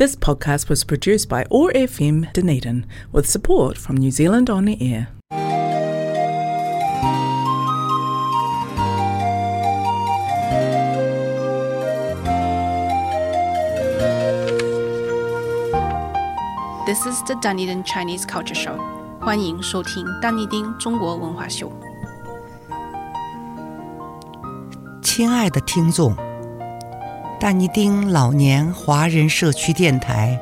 This podcast was produced by ORFM Dunedin with support from New Zealand On the Air. This is the Dunedin Chinese Culture Show. 欢迎收听丹尼丁中国文化秀。亲爱的听众， 但尼丁老年华人社区电台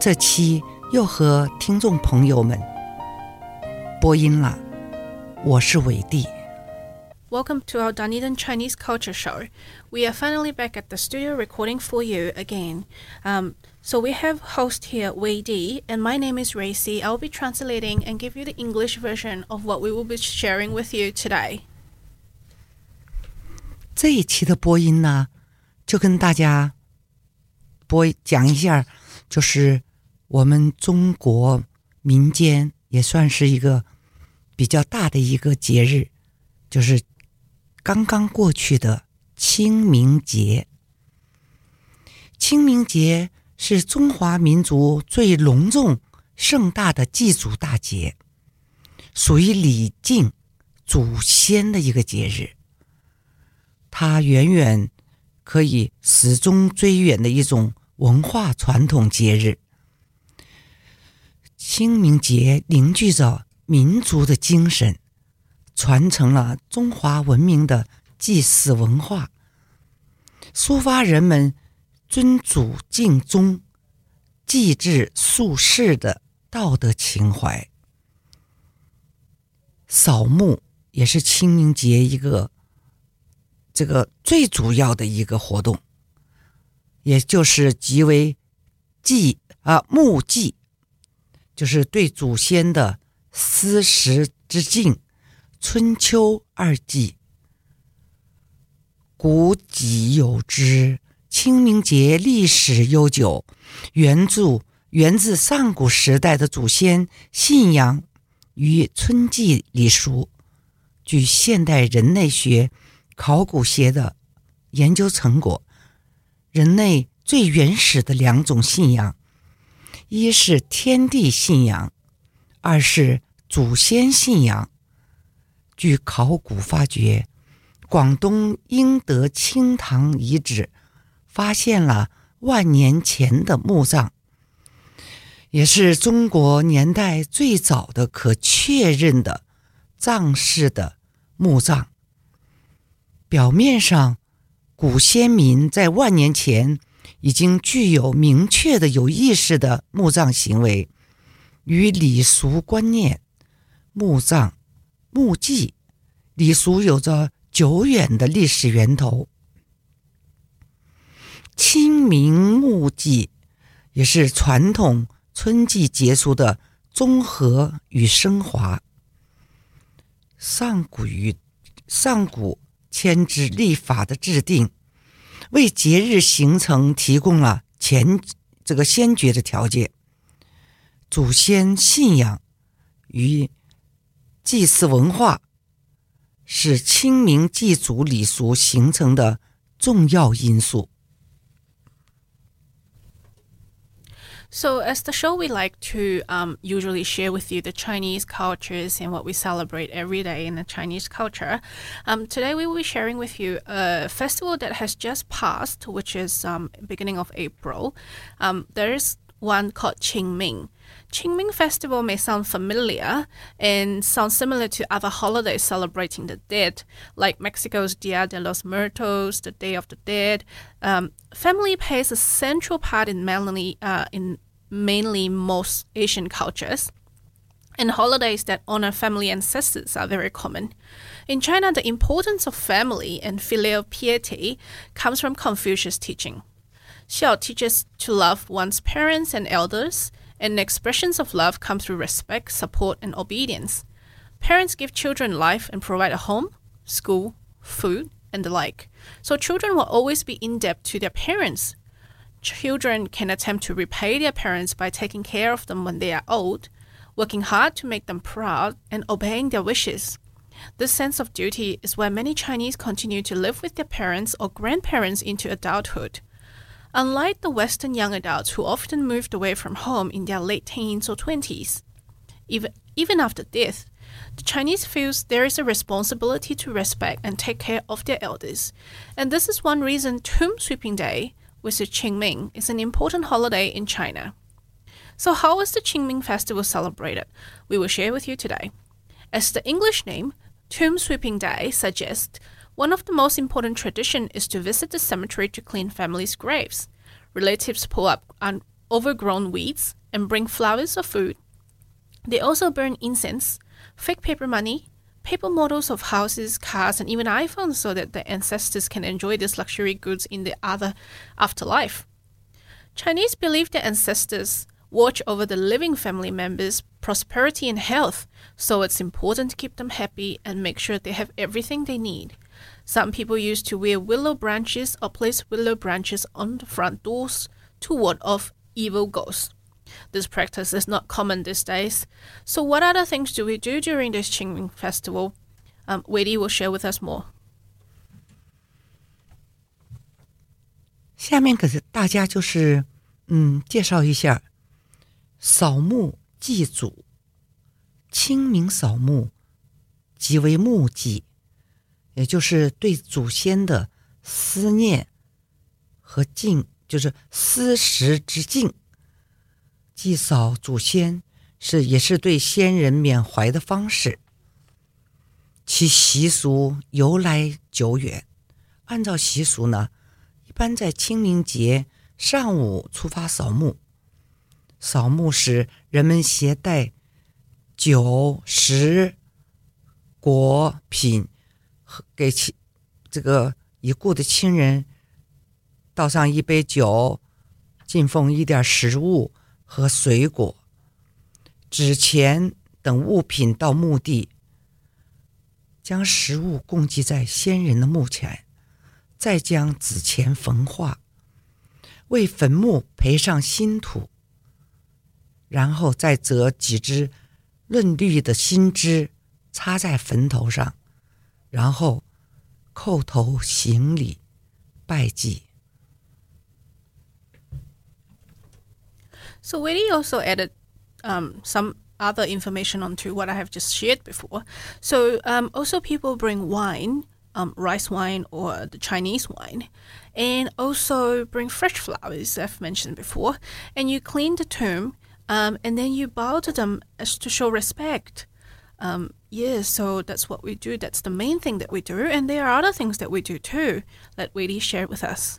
这期又和听众朋友们播音了，我是伟弟。Welcome to our Dunedin Chinese Culture Show. We are finally back at the studio recording for you again. Um, so we have host here Wei Di, and my name is Racy. I'll be translating and give you the English version of what we will be sharing with you today. 这一期的播音呢，就跟大家播讲一下，就是我们中国民间也算是一个比较大的一个节日，就是刚刚过去的清明节。清明节是中华民族最隆重盛大的祭祖大节，属于礼敬祖先的一个节日。它远远可以始终追远的一种文化传统节日。清明节凝聚着民族的精神，传承了中华文明的祭祀文化，抒发人们尊祖敬宗、祭祀肃世的道德情怀。扫墓也是清明节一个。这个最主要的一个活动，也就是即为祭啊墓祭，就是对祖先的思时之敬。春秋二祭，古籍有之。清明节历史悠久，原著源自上古时代的祖先信仰与春季礼俗。据现代人类学。考古学的研究成果，人类最原始的两种信仰，一是天地信仰，二是祖先信仰。据考古发掘，广东英德清塘遗址发现了万年前的墓葬，也是中国年代最早的可确认的葬式的墓葬。表面上，古先民在万年前已经具有明确的有意识的墓葬行为与礼俗观念，墓葬、墓祭礼俗有着久远的历史源头。清明墓祭也是传统春季节俗的综合与升华。上古与上古。牵制立法的制定，为节日形成提供了前这个先决的条件。祖先信仰与祭祀文化是清明祭祖礼俗形成的重要因素。So, as the show, we like to um, usually share with you the Chinese cultures and what we celebrate every day in the Chinese culture. Um, today, we will be sharing with you a festival that has just passed, which is um, beginning of April. there is one called Qingming. Qingming Festival may sound familiar and sound similar to other holidays celebrating the dead, like Mexico's Dia de los Muertos, the Day of the Dead. Um, family plays a central part in mainly, uh, in mainly most Asian cultures. And holidays that honor family ancestors are very common. In China, the importance of family and filial piety comes from Confucius' teaching. Xiao teaches to love one's parents and elders, and expressions of love come through respect, support, and obedience. Parents give children life and provide a home, school, food, and the like. So children will always be in debt to their parents. Children can attempt to repay their parents by taking care of them when they are old, working hard to make them proud, and obeying their wishes. This sense of duty is why many Chinese continue to live with their parents or grandparents into adulthood. Unlike the Western young adults who often moved away from home in their late teens or 20s, even, even after death, the Chinese feels there is a responsibility to respect and take care of their elders. And this is one reason Tomb Sweeping Day, which is Qingming, is an important holiday in China. So how is the Qingming festival celebrated? We will share with you today. As the English name, Tomb Sweeping Day suggests, one of the most important traditions is to visit the cemetery to clean families' graves. Relatives pull up un- overgrown weeds and bring flowers or food. They also burn incense, fake paper money, paper models of houses, cars, and even iPhones so that the ancestors can enjoy these luxury goods in the other afterlife. Chinese believe their ancestors watch over the living family members' prosperity and health, so it's important to keep them happy and make sure they have everything they need. Some people used to wear willow branches or place willow branches on the front doors to ward off evil ghosts. This practice is not common these days. So, what other things do we do during this Qingming festival? Um, Wei will share with us more. 下面可是大家就是嗯介绍一下扫墓祭祖。清明扫墓即为墓祭， 也就是对祖先的思念和敬，就是思时之敬。祭扫祖先是也是对先人缅怀的方式。其习俗由来久远，按照习俗呢，一般在清明节上午出发扫墓。扫墓时，人们携带酒食果品，给亲这个已故的亲人倒上一杯酒，敬奉一点食物和水果、纸钱等物品到墓地，将食物供祭在先人的墓前，再将纸钱焚化，为坟墓培上新土。然后再择几枝嫩绿的新枝插在坟头上，然后叩头行礼拜祭。So Wei also added um, some other information onto what I have just shared before. So um, also people bring wine, um, rice wine or the Chinese wine, and also bring fresh flowers, I've mentioned before, and you clean the tomb um, and then you bow to them as to show respect. Um, yeah, so that's what we do. That's the main thing that we do, and there are other things that we do too. Let Weidi share with us.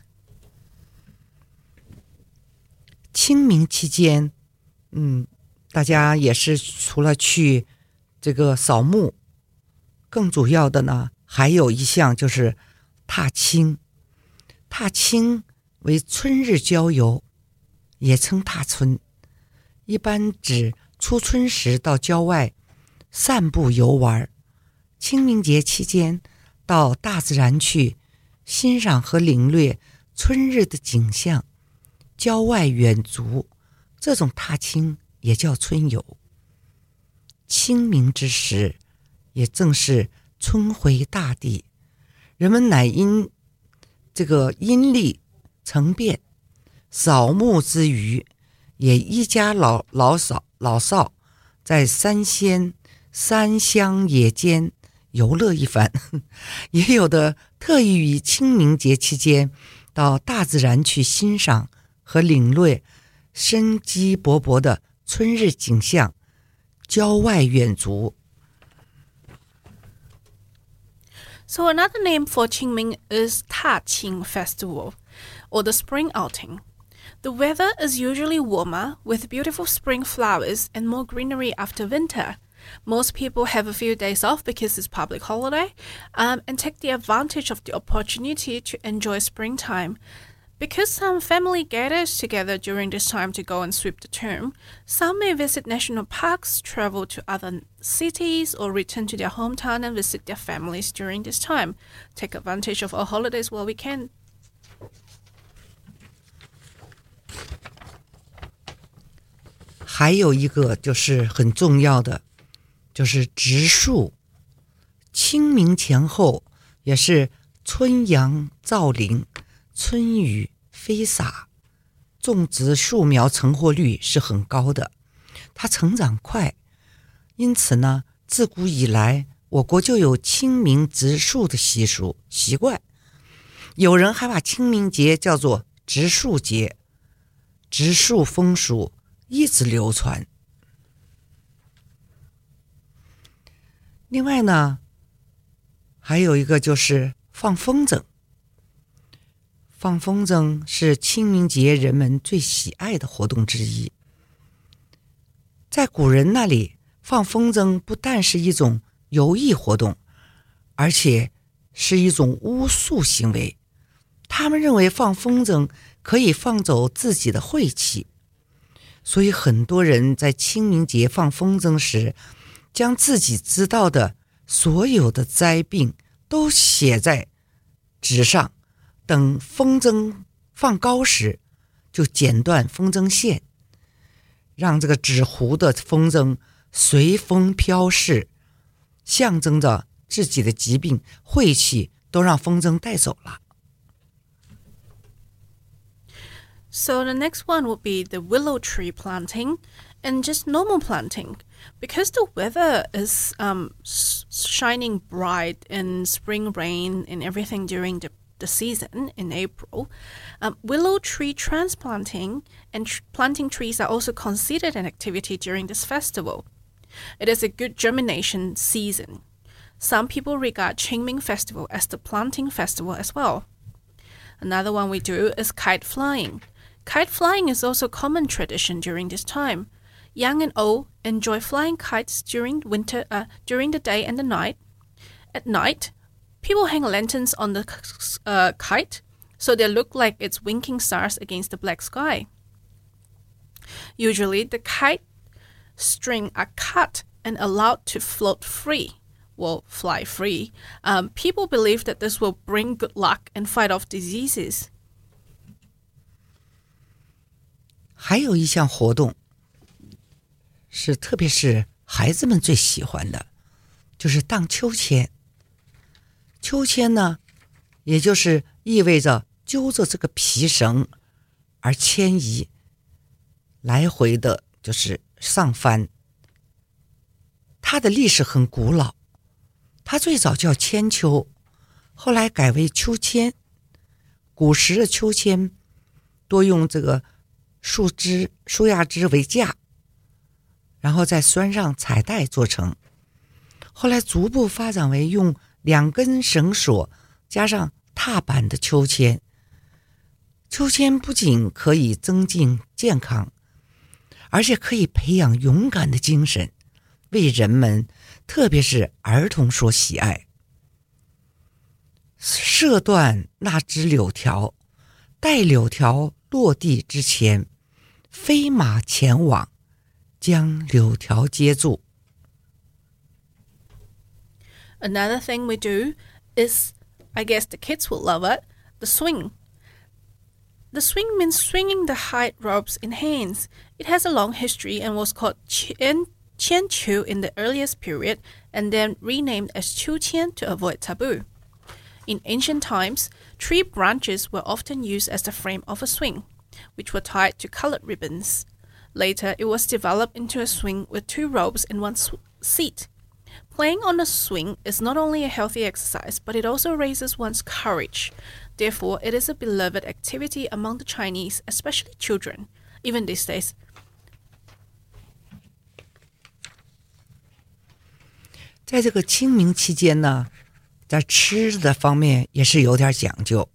清明期间，嗯，大家也是除了去这个扫墓，更主要的呢，还有一项就是踏青。踏青为春日郊游，也称踏春。一般指初春时到郊外 散步游玩，清明节期间到大自然去欣赏和领略春日的景象，郊外远足，这种踏青也叫春游。清明之时，也正是春回大地，人们乃因这个阴历成变，扫墓之余。也一家老老少老少，在山仙 山乡野间游乐一番，也有的特意于清明节期间到大自然去欣赏和领略生机勃勃的春日景象，郊外远足。So another name for Qingming is Ta Qing Festival, or the Spring Outing. The weather is usually warmer, with beautiful spring flowers and more greenery after winter. Most people have a few days off because it's public holiday um, and take the advantage of the opportunity to enjoy springtime. Because some family gathers together during this time to go and sweep the tomb, some may visit national parks, travel to other cities, or return to their hometown and visit their families during this time. Take advantage of our holidays while we can. 就是植树。清明前后也是春阳造林，春雨飞洒，种植树苗成活率是很高的，它成长快，因此呢，自古以来我国就有清明植树的习俗习惯。有人还把清明节叫做植树节，植树风俗一直流传。另外呢，还有一个就是放风筝。放风筝是清明节人们最喜爱的活动之一。在古人那里，放风筝不但是一种游艺活动，而且是一种巫术行为。他们认为放风筝可以放走自己的晦气，所以很多人在清明节放风筝时，将自己知道的所有的灾病都写在纸上。等风筝放高时，就剪断风筝线，让这个纸糊的风筝随风飘逝，象征着自己的疾病晦气都让风筝带走了。So the next one would be the willow tree planting and just normal planting. Because the weather is um, shining bright and spring rain and everything during the the season in April, um, willow tree transplanting and tr- planting trees are also considered an activity during this festival. It is a good germination season. Some people regard Qingming Festival as the planting festival as well. Another one we do is kite flying. Kite flying is also a common tradition during this time. Young and old enjoy flying kites during winter, uh, during the day and the night. At night, People hang lanterns on the uh, kite so they look like it's winking stars against the black sky. Usually, the kite string are cut and allowed to float free, well, fly free. Um, people believe that this will bring good luck and fight off diseases. 还有一项活动是，特别是孩子们最喜欢的，就是荡秋千。秋千呢，也就是意味着揪着这个皮绳而迁移，来回的，就是上翻。它的历史很古老，它最早叫千秋，后来改为秋千。古时的秋千多用这个树枝、树桠枝为架，然后再拴上彩带做成。后来逐步发展为用。两根绳索加上踏板的秋千，秋千不仅可以增进健康，而且可以培养勇敢的精神，为人们，特别是儿童所喜爱。射断那只柳条，带柳条落地之前，飞马前往，将柳条接住。Another thing we do is, I guess the kids will love it, the swing. The swing means swinging the hide ropes in hands. It has a long history and was called Qian, Qian Chu in the earliest period and then renamed as Chu Qian to avoid taboo. In ancient times, tree branches were often used as the frame of a swing, which were tied to colored ribbons. Later, it was developed into a swing with two ropes and one seat. Playing on a swing is not only a healthy exercise, but it also raises one's courage. Therefore, it is a beloved activity among the Chinese, especially children, even these days. 在，吃的方面也是有点讲究。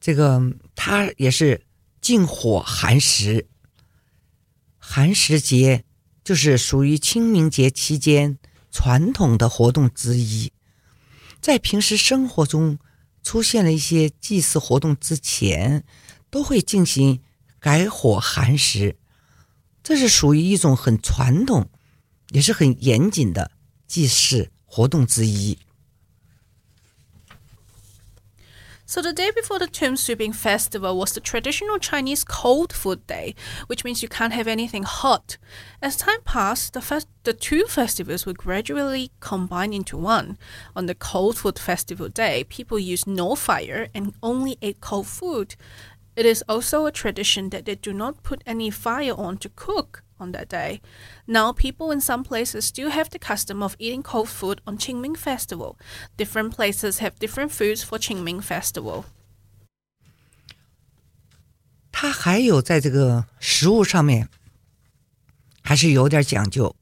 这个它也是禁火寒食，寒食节就是属于清明节期间传统的活动之一，在平时生活中出现了一些祭祀活动之前，都会进行改火寒食，这是属于一种很传统，也是很严谨的祭祀活动之一。So the day before the Tomb Sweeping Festival was the traditional Chinese cold food day, which means you can't have anything hot. As time passed, the, the two festivals would gradually combine into one. On the cold food festival day, people used no fire and only ate cold food. It is also a tradition that they do not put any fire on to cook on that day. Now, people in some places still have the custom of eating cold food on Qingming Festival. Different places have different foods for Qingming Festival. 它还有在这个食物上面，还是有点讲究。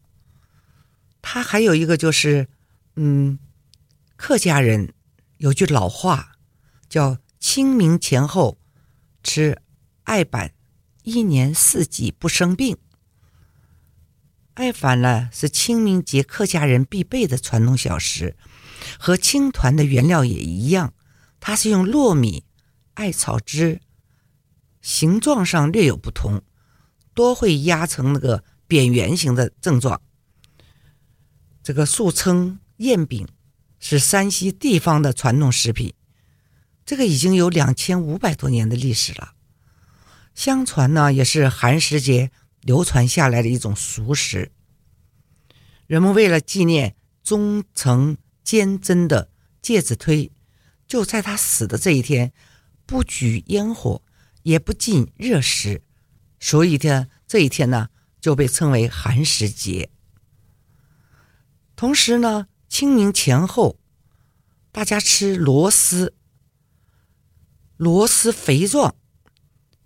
它还有一个就是，嗯，客家人有句老话，叫“清明前后吃艾板，一年四季不生病”。 艾板呢是清明节客家人必备的传统小食，和青团的原料也一样，它是用糯米、艾草汁。形状上略有不同，多会压成那个扁圆形的症状。这个俗称燕饼，是山西地方的传统食品。这个已经有两千五百多年的历史了。相传呢，也是寒食节流传下来的一种俗食。人们为了纪念忠诚坚贞的介子推，就在他死的这一天，不举烟火。也不进热食，所以呢，这一天呢就被称为寒食节。同时呢，清明前后，大家吃螺丝，螺丝肥壮。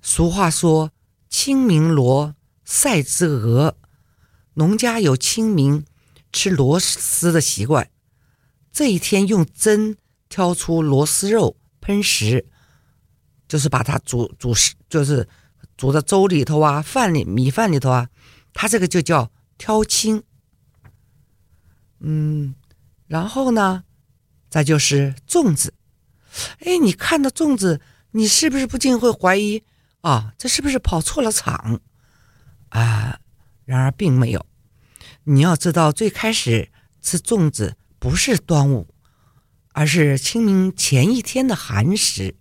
俗话说：“清明螺赛之鹅。”农家有清明吃螺丝的习惯，这一天用针挑出螺丝肉喷食。就是把它煮煮食，就是煮的粥里头啊，饭里米饭里头啊，它这个就叫挑青。嗯，然后呢，再就是粽子。哎，你看到粽子，你是不是不禁会怀疑啊，这是不是跑错了场啊？然而并没有。你要知道，最开始吃粽子不是端午，而是清明前一天的寒食。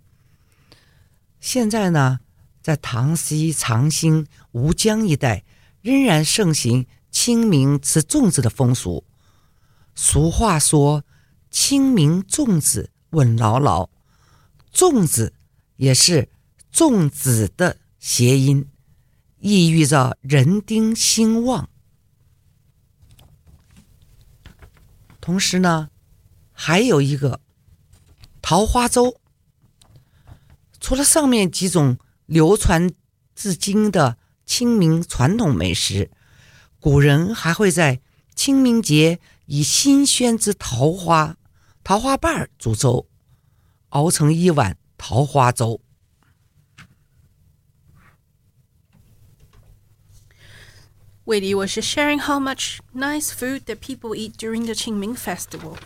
现在呢，在唐西、长兴、吴江一带，仍然盛行清明吃粽子的风俗。俗话说：“清明粽子稳牢牢。”粽子也是粽子的谐音，意寓着人丁兴旺。同时呢，还有一个桃花粥。除了上面几种流传至今的清明传统美食，古人还会在清明节以新鲜之桃花、桃花瓣煮粥，熬成一碗桃花粥。Wei was just sharing how much nice food that people eat during the Qingming festival.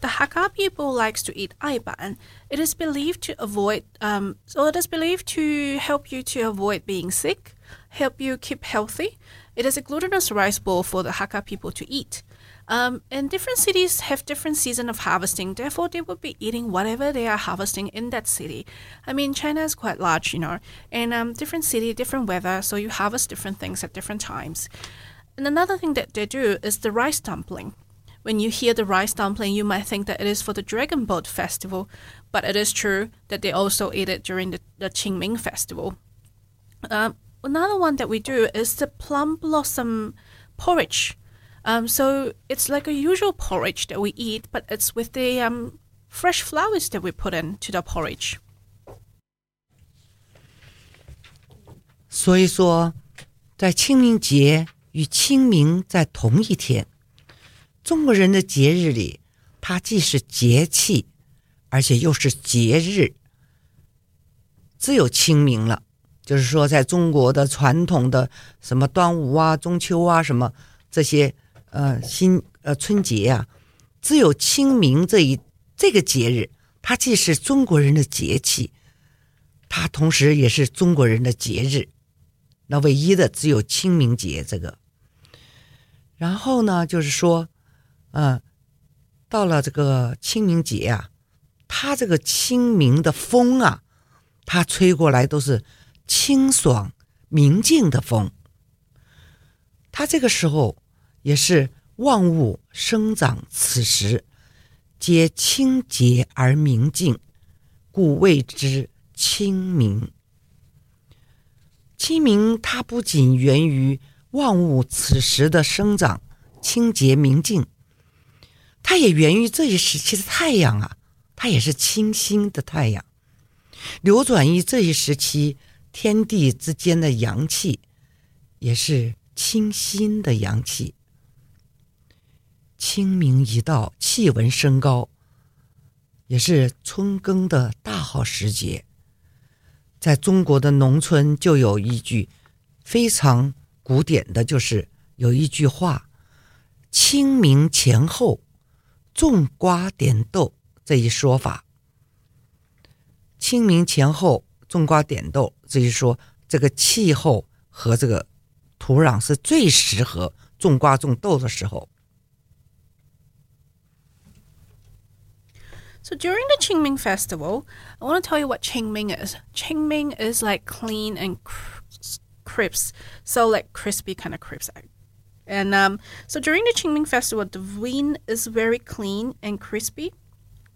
The Hakka people likes to eat aiban. It is believed to avoid, um, so it is believed to help you to avoid being sick, help you keep healthy. It is a glutinous rice ball for the Hakka people to eat. Um, and different cities have different season of harvesting. Therefore, they will be eating whatever they are harvesting in that city. I mean, China is quite large, you know, and um, different city, different weather, so you harvest different things at different times. And another thing that they do is the rice dumpling. When you hear the rice dumpling, you might think that it is for the Dragon Boat Festival, but it is true that they also eat it during the, the Qingming Festival. Um, another one that we do is the plum blossom porridge. Um, so it's like a usual porridge that we eat, but it's with the um, fresh flowers that we put into the porridge. 所以说，在清明节与清明在同一天，中国人的节日里，它既是节气，而且又是节日。只有清明了，就是说，在中国的传统的什么端午啊、中秋啊、什么这些 呃新呃春节啊，只有清明这一这个节日，它既是中国人的节气，它同时也是中国人的节日。那唯一的只有清明节这个。然后呢，就是说。嗯，到了这个清明节啊，它这个清明的风啊，它吹过来都是清爽明净的风。它这个时候也是万物生长，此时皆清洁而明净，故谓之清明。清明它不仅源于万物此时的生长清洁明净，它也源于这一时期的太阳啊，它也是清新的太阳，流转于这一时期天地之间的阳气，也是清新的阳气。清明一到，气温升高，也是春耕的大好时节。在中国的农村，就有一句非常古典的，就是有一句话：“清明前后，种瓜点豆。”这一说法。清明前后种瓜点豆，这一说，这个气候和这个土壤是最适合种瓜种豆的时候。So during the Qingming festival, I want to tell you what Qingming is. Qingming is like clean and crisp, so like crispy kind of crisp. And um, so during the Qingming festival, the wind is very clean and crispy.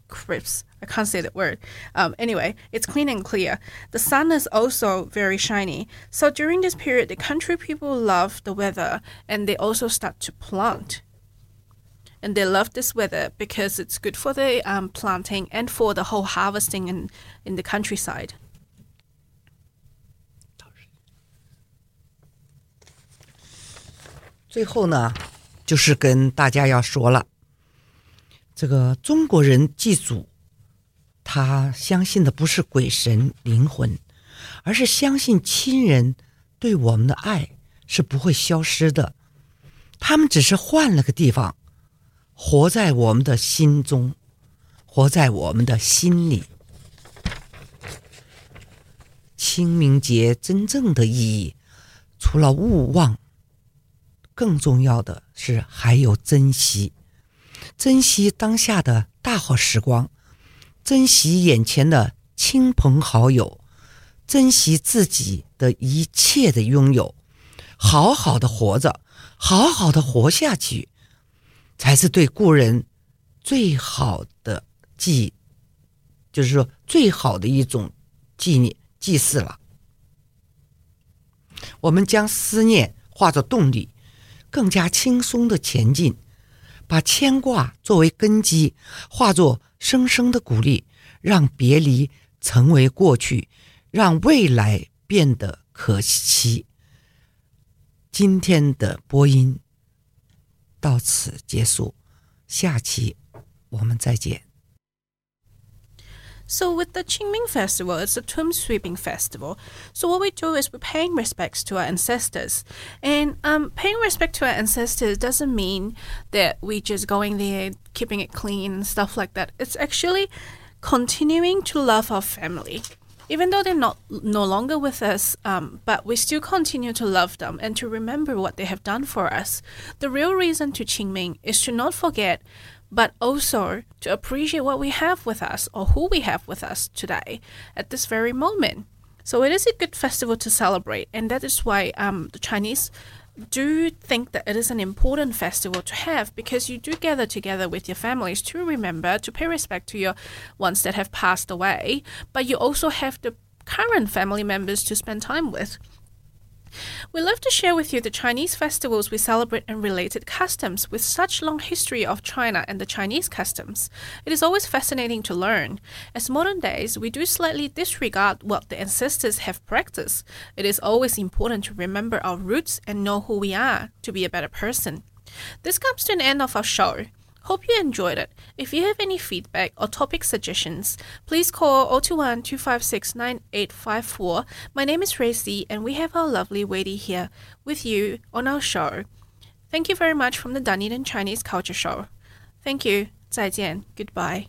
Crisp. I can't say that word. Um, anyway, it's clean and clear. The sun is also very shiny. So during this period, the country people love the weather and they also start to plant and they love this weather because it's good for the um, planting and for the whole harvesting in, in the countryside. 最后呢，就是跟大家要说了，这个中国人祭祖，他相信的不是鬼神灵魂，而是相信亲人对我们的爱是不会消失的，他们只是换了个地方。 活在我们的心中，活在我们的心里。清明节真正的意义，除了勿忘，更重要的是还有珍惜，珍惜当下的大好时光，珍惜眼前的亲朋好友，珍惜自己的一切的拥有，好好的活着，好好的活下去。才是对故人最好的祭，就是说最好的一种纪念祭祀了。我们将思念化作动力，更加轻松的前进；把牵挂作为根基，化作生生的鼓励，让别离成为过去，让未来变得可期。今天的播音。到此结束，下期我们再见。So with the Qingming festival, it's a tomb sweeping festival. So what we do is we're paying respects to our ancestors, and um, paying respect to our ancestors doesn't mean that we just going there, keeping it clean and stuff like that. It's actually continuing to love our family even though they're not no longer with us, um, but we still continue to love them and to remember what they have done for us. The real reason to Qingming is to not forget, but also to appreciate what we have with us or who we have with us today at this very moment. So it is a good festival to celebrate, and that is why um, the Chinese do think that it is an important festival to have because you do gather together with your families to remember, to pay respect to your ones that have passed away, but you also have the current family members to spend time with. We love to share with you the Chinese festivals we celebrate and related customs with such long history of China and the Chinese customs. It is always fascinating to learn. As modern days, we do slightly disregard what the ancestors have practiced. It is always important to remember our roots and know who we are to be a better person. This comes to an end of our show. Hope you enjoyed it. If you have any feedback or topic suggestions, please call 021 256 9854. My name is Racy, and we have our lovely Wadey here with you on our show. Thank you very much from the Dunedin Chinese Culture Show. Thank you. 再见. Goodbye.